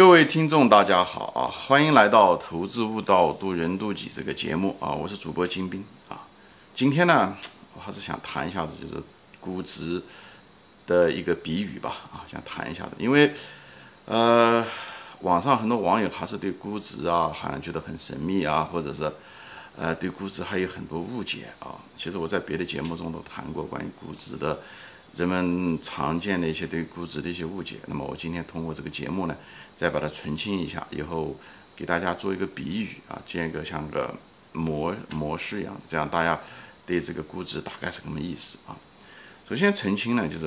各位听众，大家好啊！欢迎来到《投资悟道，渡人渡己》这个节目啊！我是主播金兵啊。今天呢，我还是想谈一下子，就是估值的一个比喻吧啊，想谈一下子，因为呃，网上很多网友还是对估值啊，好像觉得很神秘啊，或者是呃，对估值还有很多误解啊。其实我在别的节目中都谈过关于估值的。人们常见的一些对估值的一些误解，那么我今天通过这个节目呢，再把它澄清一下，以后给大家做一个比喻啊，建一个像个模模式一样，这样大家对这个估值大概是什么意思啊？首先澄清呢，就是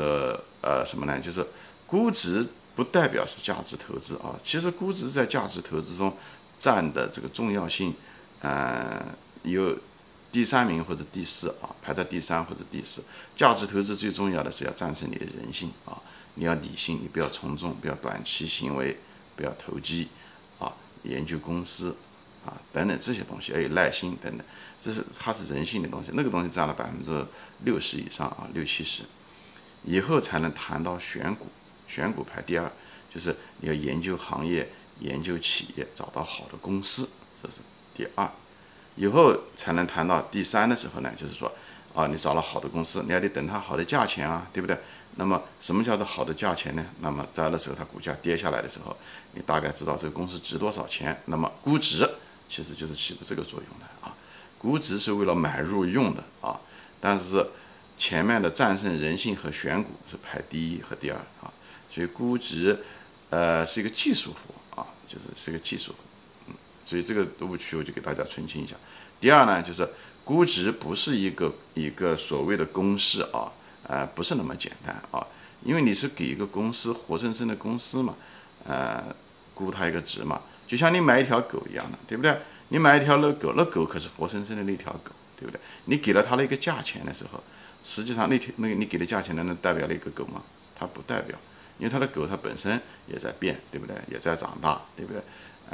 呃什么呢？就是估值不代表是价值投资啊，其实估值在价值投资中占的这个重要性，呃有。第三名或者第四啊，排在第三或者第四。价值投资最重要的是要战胜你的人性啊，你要理性，你不要从众，不要短期行为，不要投机啊，研究公司啊等等这些东西，要有耐心等等，这是它是人性的东西，那个东西占了百分之六十以上啊，六七十，以后才能谈到选股，选股排第二，就是你要研究行业，研究企业，找到好的公司，这是第二。以后才能谈到第三的时候呢，就是说，啊，你找了好的公司，你还得等它好的价钱啊，对不对？那么什么叫做好的价钱呢？那么在那时候它股价跌下来的时候，你大概知道这个公司值多少钱。那么估值其实就是起的这个作用的啊，估值是为了买入用的啊，但是前面的战胜人性和选股是排第一和第二啊，所以估值呃是一个技术活啊，就是是一个技术活。所以这个误区我就给大家澄清一下。第二呢，就是估值不是一个一个所谓的公式啊，呃，不是那么简单啊，因为你是给一个公司活生生的公司嘛，呃，估它一个值嘛，就像你买一条狗一样的，对不对？你买一条那狗，那狗可是活生生的那条狗，对不对？你给了它那个价钱的时候，实际上那条那个你给的价钱能能代表那个狗吗？它不代表，因为它的狗它本身也在变，对不对？也在长大，对不对？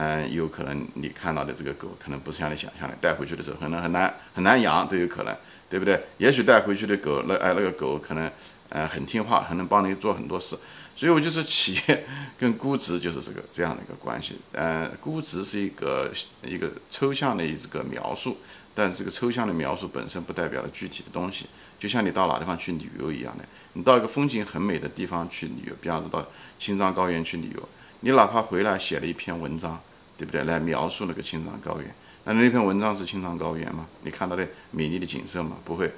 嗯，有可能你看到的这个狗，可能不是像你想象的，带回去的时候可能很难很难养都有可能，对不对？也许带回去的狗，那哎那个狗可能，呃很听话，还能帮你做很多事。所以我就说，企业跟估值就是这个这样的一个关系。嗯，估值是一个一个抽象的一个描述，但这个抽象的描述本身不代表了具体的东西。就像你到哪地方去旅游一样的，你到一个风景很美的地方去旅游，比方说到青藏高原去旅游。你哪怕回来写了一篇文章，对不对？来描述那个青藏高原，那那篇文章是青藏高原吗？你看到的美丽的景色吗？不会，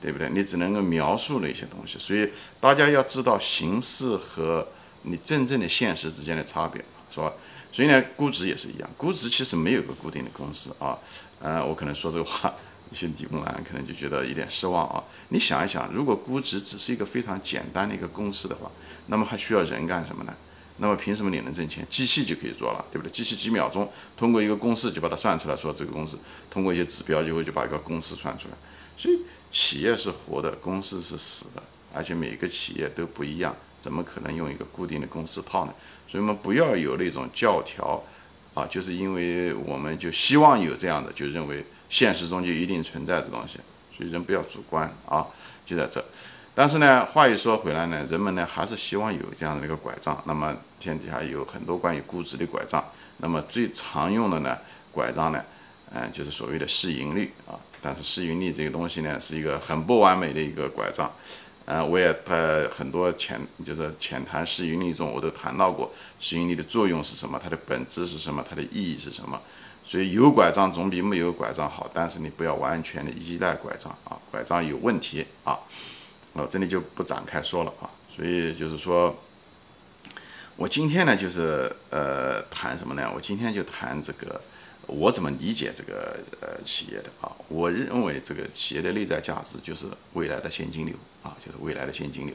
对不对？你只能够描述了一些东西。所以大家要知道形式和你真正的现实之间的差别，是吧？所以呢，估值也是一样，估值其实没有个固定的公式啊。呃，我可能说这个话，一些理工男可能就觉得有点失望啊。你想一想，如果估值只是一个非常简单的一个公式的话，那么还需要人干什么呢？那么凭什么你能挣钱？机器就可以做了，对不对？机器几秒钟通过一个公式就把它算出来，说这个公司通过一些指标以后就把一个公式算出来。所以企业是活的，公司是死的，而且每个企业都不一样，怎么可能用一个固定的公式套呢？所以我们不要有那种教条啊，就是因为我们就希望有这样的，就认为现实中就一定存在这东西。所以人不要主观啊，就在这。但是呢，话又说回来呢，人们呢还是希望有这样的一个拐杖。那么天底下有很多关于估值的拐杖，那么最常用的呢拐杖呢，嗯，就是所谓的市盈率啊。但是市盈率这个东西呢，是一个很不完美的一个拐杖。嗯，我也在很多浅就是浅谈市盈率中，我都谈到过市盈率的作用是什么，它的本质是什么，它的意义是什么。所以有拐杖总比没有拐杖好，但是你不要完全的依赖拐杖啊，拐杖有问题啊。我这里就不展开说了啊，所以就是说，我今天呢就是呃谈什么呢？我今天就谈这个我怎么理解这个呃企业的啊。我认为这个企业的内在价值就是未来的现金流啊，就是未来的现金流。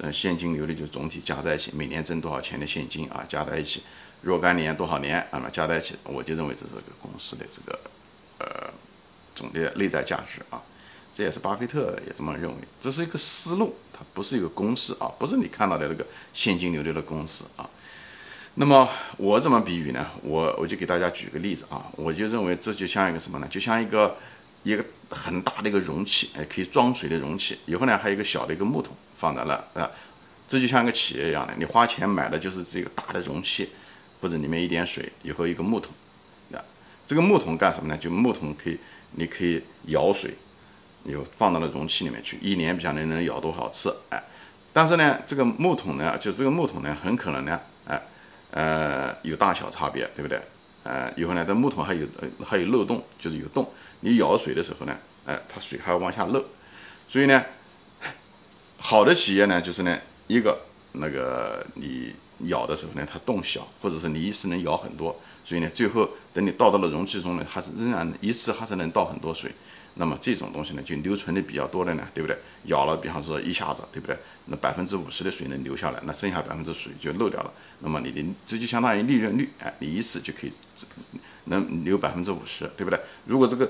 呃，现金流的就是总体加在一起，每年挣多少钱的现金啊，加在一起，若干年多少年啊，那加在一起，我就认为这是个公司的这个呃总的内在价值啊。这也是巴菲特也这么认为，这是一个思路，它不是一个公式啊，不是你看到的那个现金流的公式啊。那么我怎么比喻呢？我我就给大家举个例子啊，我就认为这就像一个什么呢？就像一个一个很大的一个容器，哎，可以装水的容器。以后呢，还有一个小的一个木桶放在那啊，这就像一个企业一样的，你花钱买的就是这个大的容器，或者里面一点水，以后一个木桶，啊，这个木桶干什么呢？就木桶可以，你可以舀水，你放到了容器里面去，一年不晓得能舀多少次，哎，但是呢，这个木桶呢，就这个木桶呢，很可能呢，哎，呃，有大小差别，对不对？呃，以后呢，这木桶还有还有漏洞，就是有洞，你舀水的时候呢，哎，它水还往下漏，所以呢，好的企业呢，就是呢，一个那个你。舀的时候呢，它洞小，或者是你一次能舀很多，所以呢，最后等你倒到了容器中呢，还是仍然一次还是能倒很多水。那么这种东西呢，就留存的比较多的呢，对不对？咬了，比方说一下子，对不对？那百分之五十的水能留下来，那剩下百分之水就漏掉了。那么你的这就相当于利润率，哎，你一次就可以能留百分之五十，对不对？如果这个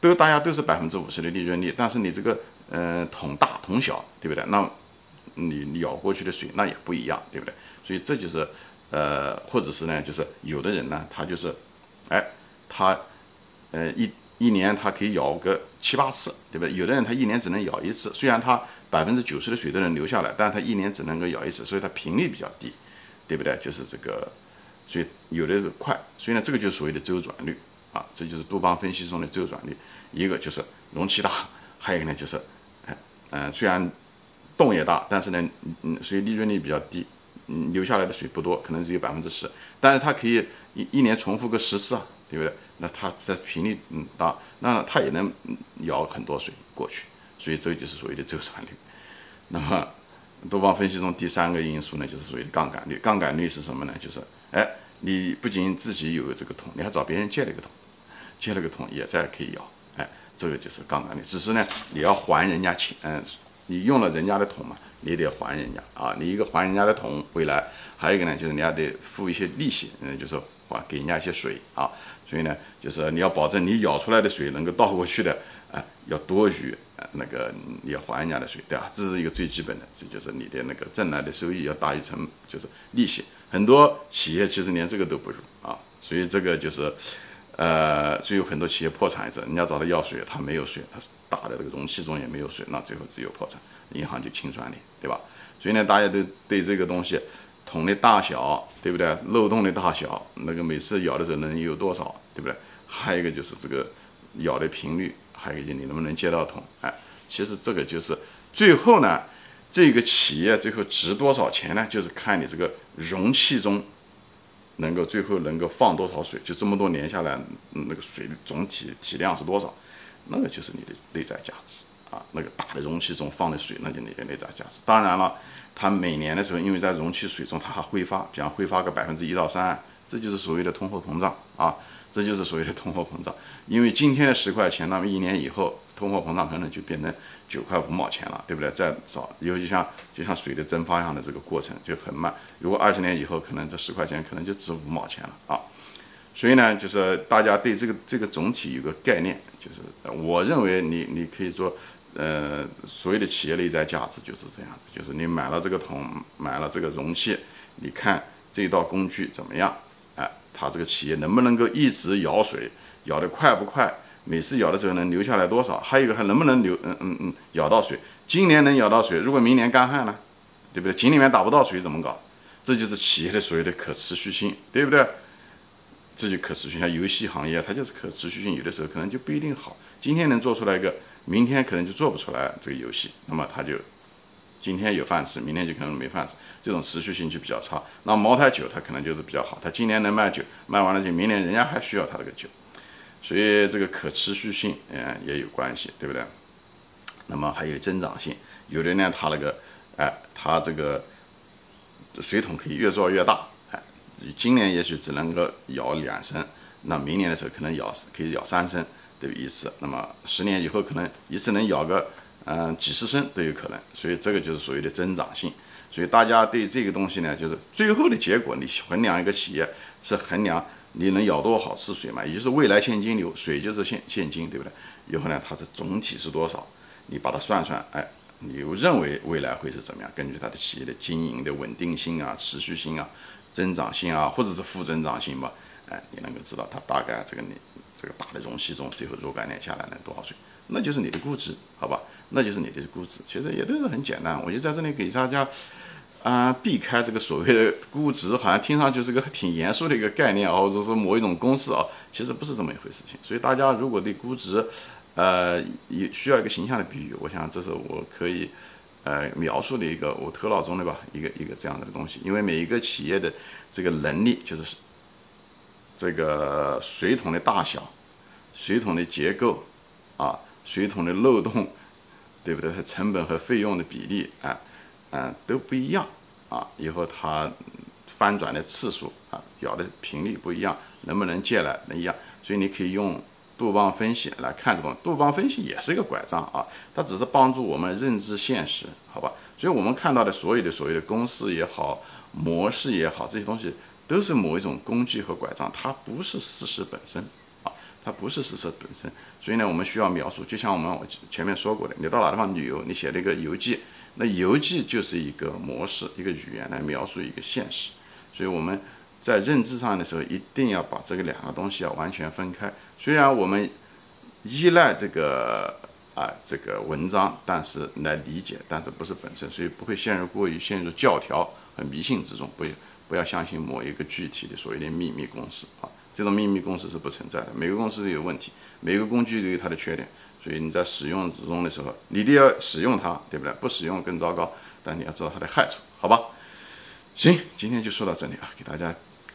都大家都是百分之五十的利润率，但是你这个嗯桶大桶小，对不对？那你舀过去的水那也不一样，对不对？所以这就是，呃，或者是呢，就是有的人呢，他就是，哎，他，呃，一一年他可以舀个七八次，对不对？有的人他一年只能舀一次，虽然他百分之九十的水都能留下来，但是他一年只能够舀一次，所以他频率比较低，对不对？就是这个，所以有的是快，所以呢，这个就是所谓的周转率啊，这就是杜邦分析中的周转率。一个就是容器大，还有一个呢就是，哎，嗯，虽然洞也大，但是呢，嗯，所以利润率比较低。嗯，留下来的水不多，可能只有百分之十，但是它可以一一年重复个十次啊，对不对？那它在频率嗯大，那它也能舀很多水过去，所以这就是所谓的周转率。那么多方分析中第三个因素呢，就是所谓的杠杆率。杠杆率是什么呢？就是哎，你不仅自己有这个桶，你还找别人借了一个桶，借了个桶也在可以舀，哎，这个就是杠杆率。只是呢，你要还人家钱，嗯。你用了人家的桶嘛，你得还人家啊！你一个还人家的桶未来，还有一个呢，就是你要得付一些利息，嗯，就是还给人家一些水啊。所以呢，就是你要保证你舀出来的水能够倒过去的，啊，要多于那个你要还人家的水，对吧？这是一个最基本的，这就是你的那个挣来的收益要大于成，就是利息。很多企业其实连这个都不如啊，所以这个就是。呃，所以有很多企业破产者，人家找他要水，他没有水，他是大的这个容器中也没有水，那最后只有破产，银行就清算你，对吧？所以呢，大家都对这个东西桶的大小，对不对？漏洞的大小，那个每次舀的时候能有多少，对不对？还有一个就是这个舀的频率，还有一个你能不能接到桶，哎，其实这个就是最后呢，这个企业最后值多少钱呢？就是看你这个容器中。能够最后能够放多少水？就这么多年下来，那个水总体体量是多少？那个就是你的内在价值啊！那个大的容器中放的水，那就你的内在价值。当然了，它每年的时候，因为在容器水中它还挥发，比方挥发个百分之一到三，这就是所谓的通货膨胀啊！这就是所谓的通货膨胀。因为今天的十块钱，那么一年以后。通货膨胀可能就变成九块五毛钱了，对不对？再少，尤其像就像水的蒸发一样的这个过程就很慢。如果二十年以后，可能这十块钱可能就值五毛钱了啊。所以呢，就是大家对这个这个总体有个概念，就是我认为你你可以做，呃，所谓的企业内在价值就是这样子，就是你买了这个桶，买了这个容器，你看这道工具怎么样？哎，它这个企业能不能够一直舀水，舀得快不快？每次舀的时候能留下来多少？还有一个还能不能留？嗯嗯嗯，舀到水。今年能舀到水，如果明年干旱呢？对不对？井里面打不到水怎么搞？这就是企业的所谓的可持续性，对不对？这就可持续。像游戏行业，它就是可持续性，有的时候可能就不一定好。今天能做出来一个，明天可能就做不出来这个游戏。那么它就今天有饭吃，明天就可能没饭吃，这种持续性就比较差。那茅台酒它可能就是比较好，它今年能卖酒，卖完了就明年人家还需要它这个酒。所以这个可持续性，嗯，也有关系，对不对？那么还有增长性，有的呢，它那个，哎，它这个水桶可以越做越大，哎，今年也许只能够舀两升，那明年的时候可能舀可以舀三升，对一次。那么十年以后可能一次能咬个，嗯，几十升都有可能。所以这个就是所谓的增长性。所以大家对这个东西呢，就是最后的结果，你衡量一个企业是衡量。你能舀多少次水嘛？也就是未来现金流，水就是现现金，对不对？以后呢，它是总体是多少？你把它算算，哎，你又认为未来会是怎么样？根据它的企业的经营的稳定性啊、持续性啊、增长性啊，或者是负增长性吧，哎，你能够知道它大概这个你这个大的容器中最后若干年下来能多少水？那就是你的估值，好吧？那就是你的估值，其实也都是很简单。我就在这里给大家。啊，避开这个所谓的估值，好像听上去是个挺严肃的一个概念啊，或者说某一种公式啊，其实不是这么一回事情。所以大家如果对估值，呃，也需要一个形象的比喻，我想这是我可以呃描述的一个我头脑中的吧，一个一个这样的东西。因为每一个企业的这个能力，就是这个水桶的大小、水桶的结构啊、水桶的漏洞，对不对？成本和费用的比例啊，嗯，都不一样。啊，以后它翻转的次数啊，咬的频率不一样，能不能借来能一样？所以你可以用杜邦分析来看这种。杜邦分析也是一个拐杖啊，它只是帮助我们认知现实，好吧？所以我们看到的所有的所谓的公式也好，模式也好，这些东西都是某一种工具和拐杖，它不是事实本身啊，它不是事实本身。所以呢，我们需要描述，就像我们前面说过的，你到哪地方旅游，你写了一个游记。那游记就是一个模式，一个语言来描述一个现实，所以我们在认知上的时候，一定要把这个两个东西要完全分开。虽然我们依赖这个啊这个文章，但是来理解，但是不是本身，所以不会陷入过于陷入教条和迷信之中，不不要相信某一个具体的所谓的秘密公式啊，这种秘密公式是不存在的，每个公司都有问题，每个工具都有它的缺点。所以你在使用之中的时候，你一定要使用它，对不对？不使用更糟糕。但你要知道它的害处，好吧？行，今天就说到这里啊，给大家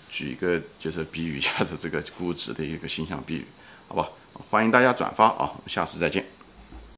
举一个就是比喻一下的这个估值的一个形象比喻，好吧？欢迎大家转发啊，我们下次再见。